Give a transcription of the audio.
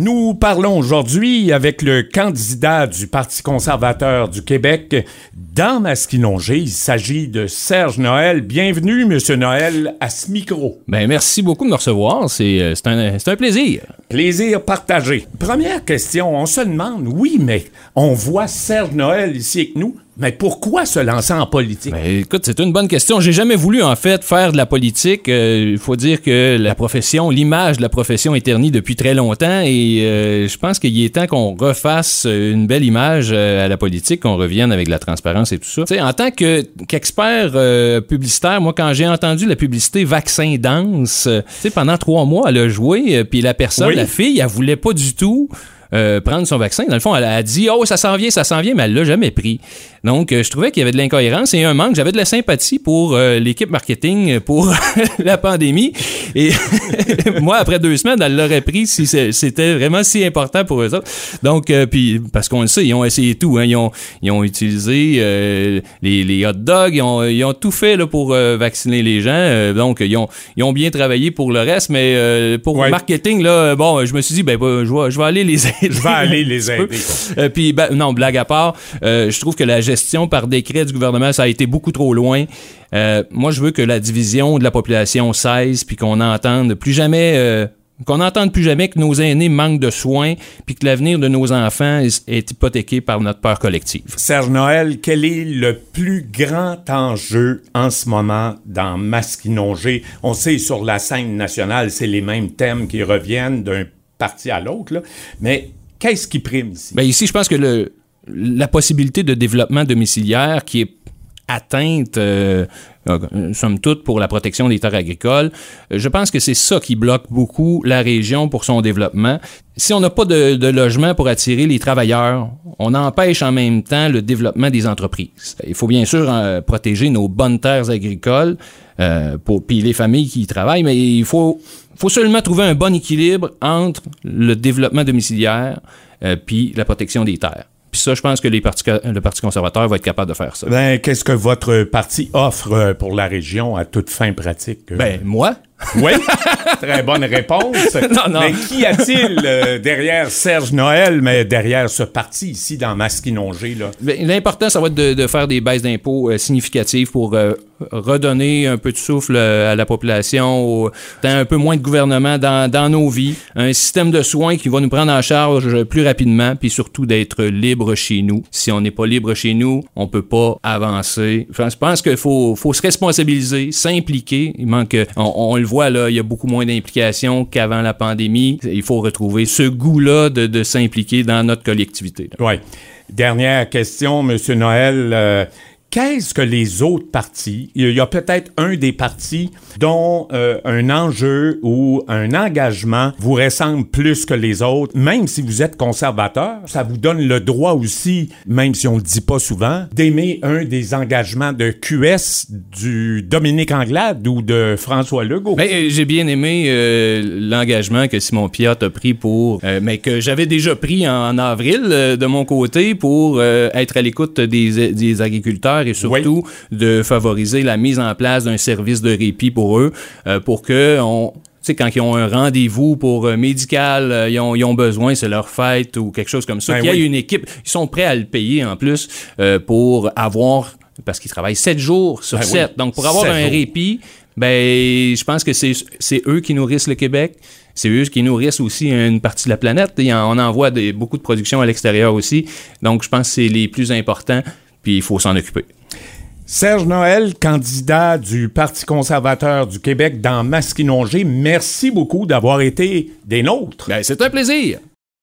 Nous parlons aujourd'hui avec le candidat du Parti conservateur du Québec dans Masquinongé. Il s'agit de Serge Noël. Bienvenue, Monsieur Noël, à ce micro. Ben, merci beaucoup de me recevoir. C'est euh, un, un plaisir. Plaisir partagé. Première question, on se demande, oui, mais on voit Serge Noël ici avec nous. Mais pourquoi se lancer en politique? Ben, écoute, c'est une bonne question. J'ai jamais voulu, en fait, faire de la politique. Euh, il faut dire que la profession, l'image de la profession est ternie depuis très longtemps et euh, je pense qu'il est temps qu'on refasse une belle image euh, à la politique, qu'on revienne avec la transparence et tout ça. sais, en tant que, qu'expert publicitaire, moi, quand j'ai entendu la publicité Vaccin Danse, pendant trois mois, elle a joué, puis la personne, la fille, elle voulait pas du tout euh, prendre son vaccin. Dans le fond, elle a dit Oh, ça s'en vient, ça s'en vient, mais elle l'a jamais pris. Donc, euh, je trouvais qu'il y avait de l'incohérence et un manque. J'avais de la sympathie pour euh, l'équipe marketing pour la pandémie. Et moi, après deux semaines, elle l'aurait pris si c'était vraiment si important pour eux autres. Donc, puis, parce qu'on le sait, ils ont essayé tout. Hein. Ils, ont, ils ont utilisé les, les, hot dogs, ils ont, ils ont tout fait là, pour vacciner les gens. donc, ils ont, ils ont bien travaillé pour le reste, mais pour le marketing, là, bon, je me suis dit, ben, je vais, je vais aller les je vais aller les aider. Euh, puis, ben, non, blague à part, euh, je trouve que la gestion par décret du gouvernement, ça a été beaucoup trop loin. Euh, moi, je veux que la division de la population cesse, puis qu'on n'entende plus jamais qu'on n'entende plus jamais que nos aînés manquent de soins, puis que l'avenir de nos enfants est, hypothéqué par notre peur collective. Serge Noël, quel est le plus grand enjeu en ce moment dans Masquinongé? On sait sur la scène nationale, c'est les mêmes thèmes qui reviennent d'un parti à l'autre, mais qu'est-ce qui prime ici? Bien, ici, je pense que le, la possibilité de développement domiciliaire qui est atteinte, euh, euh, somme toute, pour la protection des terres agricoles. Euh, je pense que c'est ça qui bloque beaucoup la région pour son développement. Si on n'a pas de, logement pour attirer les travailleurs, on empêche en même temps le développement des entreprises. Il faut bien sûr protéger nos bonnes terres agricoles pour puis les familles qui y travaillent, mais il faut faut seulement trouver un bon équilibre entre le développement domiciliaire euh, puis la protection des terres. Puis ça, je pense que les le Parti conservateur va être capable de faire ça. Ben, qu'est-ce que votre parti offre euh, pour la région à toute fin pratique? Ben, moi, oui, très bonne réponse. Non, non. Mais qu'y a-t-il euh, derrière Serge Noël, mais derrière ce parti ici dans Masquinongé? Ben, l'important, ça va être de, faire des baisses d'impôts euh, significatives pour euh, redonner un peu de souffle à la population, un peu moins de gouvernement dans, dans, nos vies, un système de soins qui va nous prendre en charge plus rapidement, puis surtout d'être libre chez nous. Si on n'est pas libre chez nous, on peut pas avancer. je pense qu'il faut, faut se responsabiliser, s'impliquer. Il manque, on, le voit, là, il y a beaucoup moins d'implication qu'avant la pandémie. Il faut retrouver ce goût-là de, s'impliquer dans notre collectivité. Oui. Dernière question, M. Noël. Euh, Qu'est-ce que les autres partis, il y a peut-être un des partis dont euh, un enjeu ou un engagement vous ressemble plus que les autres, même si vous êtes conservateur, ça vous donne le droit aussi, même si on le dit pas souvent, d'aimer un des engagements de QS du Dominique Anglade ou de François Legault. Ben, euh, j'ai bien aimé euh, l'engagement que Simon Piat a pris pour, mais que j'avais déjà pris en, avril de mon côté pour être à l'écoute des, des agriculteurs et surtout de favoriser la mise en place d'un service de répit pour eux, euh, pour que on, quand ils ont un rendez-vous pour euh, médical, euh, ils, ont, ils, ont, besoin, c'est leur fête ou quelque chose comme ça. Ben qu'il y ait une équipe, ils sont prêts à le payer en plus pour avoir, parce qu'ils travaillent sept jours sur ben sept. Donc, pour avoir un répit, ben, je pense que c'est eux qui nourrissent le Québec. C'est eux qui nourrissent aussi une partie de la planète. on envoie des, beaucoup de production à l'extérieur aussi. Donc, je pense que c'est les plus importants puis il faut s'en occuper. Serge Noël, candidat du Parti conservateur du Québec dans Masquinongé, merci beaucoup d'avoir été des nôtres. Ben, c'est un plaisir.